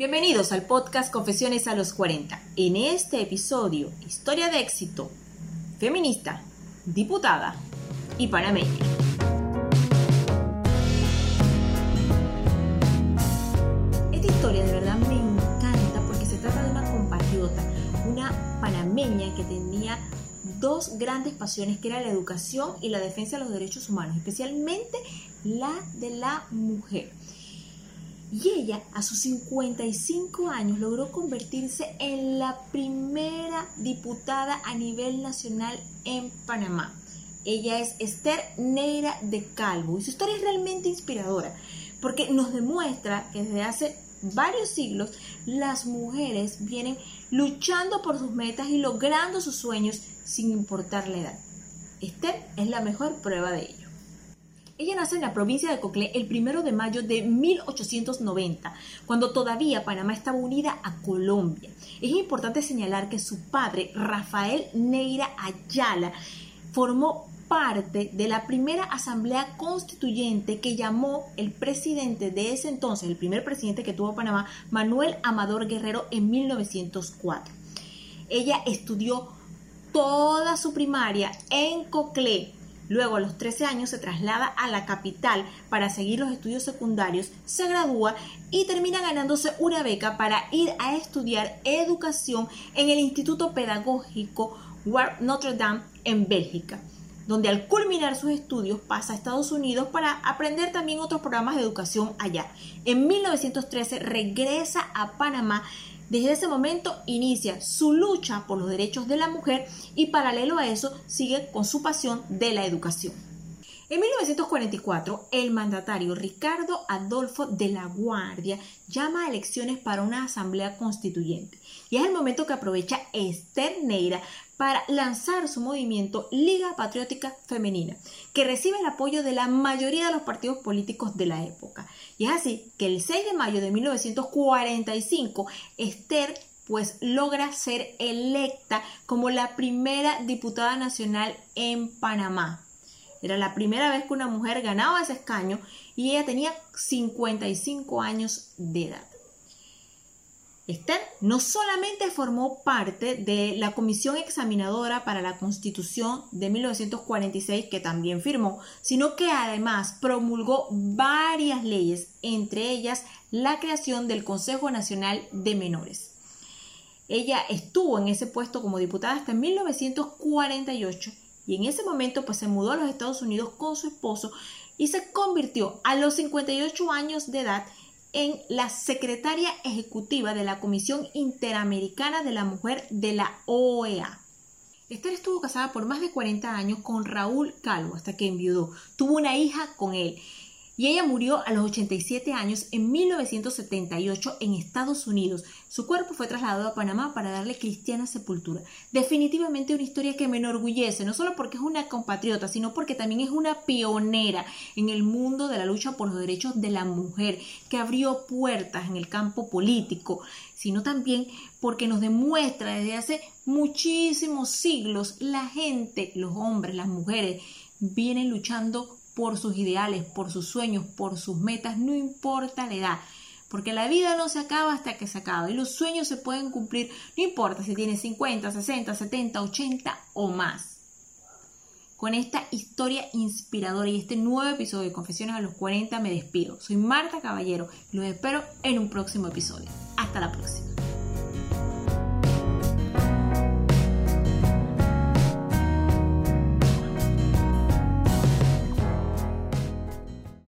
Bienvenidos al podcast Confesiones a los 40. En este episodio, historia de éxito, feminista, diputada y panameña. Esta historia de verdad me encanta porque se trata de una compatriota, una panameña que tenía dos grandes pasiones que era la educación y la defensa de los derechos humanos, especialmente la de la mujer. Y ella, a sus 55 años, logró convertirse en la primera diputada a nivel nacional en Panamá. Ella es Esther Neira de Calvo y su historia es realmente inspiradora porque nos demuestra que desde hace varios siglos las mujeres vienen luchando por sus metas y logrando sus sueños sin importar la edad. Esther es la mejor prueba de ello. Ella nace en la provincia de Coclé el primero de mayo de 1890, cuando todavía Panamá estaba unida a Colombia. Es importante señalar que su padre, Rafael Neira Ayala, formó parte de la primera asamblea constituyente que llamó el presidente de ese entonces, el primer presidente que tuvo Panamá, Manuel Amador Guerrero, en 1904. Ella estudió toda su primaria en Coclé, Luego, a los 13 años, se traslada a la capital para seguir los estudios secundarios, se gradúa y termina ganándose una beca para ir a estudiar educación en el Instituto Pedagógico Notre Dame en Bélgica donde al culminar sus estudios pasa a Estados Unidos para aprender también otros programas de educación allá. En 1913 regresa a Panamá desde ese momento inicia su lucha por los derechos de la mujer y paralelo a eso sigue con su pasión de la educación. En 1944, el mandatario Ricardo Adolfo de la Guardia llama a elecciones para una asamblea constituyente y es el momento que aprovecha Esther Neira para lanzar su movimiento Liga Patriótica Femenina, que recibe el apoyo de la mayoría de los partidos políticos de la época. Y es así que el 6 de mayo de 1945, Esther pues logra ser electa como la primera diputada nacional en Panamá. Era la primera vez que una mujer ganaba ese escaño y ella tenía 55 años de edad. Esther no solamente formó parte de la comisión examinadora para la Constitución de 1946 que también firmó, sino que además promulgó varias leyes, entre ellas la creación del Consejo Nacional de Menores. Ella estuvo en ese puesto como diputada hasta 1948 y en ese momento pues se mudó a los Estados Unidos con su esposo y se convirtió a los 58 años de edad en la secretaria ejecutiva de la Comisión Interamericana de la Mujer de la OEA. Esther estuvo casada por más de 40 años con Raúl Calvo hasta que enviudó. Tuvo una hija con él y ella murió a los 87 años en 1978 en Estados Unidos. Su cuerpo fue trasladado a Panamá para darle cristiana sepultura. Definitivamente una historia que me enorgullece, no solo porque es una compatriota, sino porque también es una pionera en el mundo de la lucha por los derechos de la mujer, que abrió puertas en el campo político, sino también porque nos demuestra desde hace muchísimos siglos la gente, los hombres, las mujeres, vienen luchando por sus ideales, por sus sueños, por sus metas, no importa la edad. Porque la vida no se acaba hasta que se acaba y los sueños se pueden cumplir, no importa si tienes 50, 60, 70, 80 o más. Con esta historia inspiradora y este nuevo episodio de Confesiones a los 40 me despido. Soy Marta Caballero y los espero en un próximo episodio. Hasta la próxima.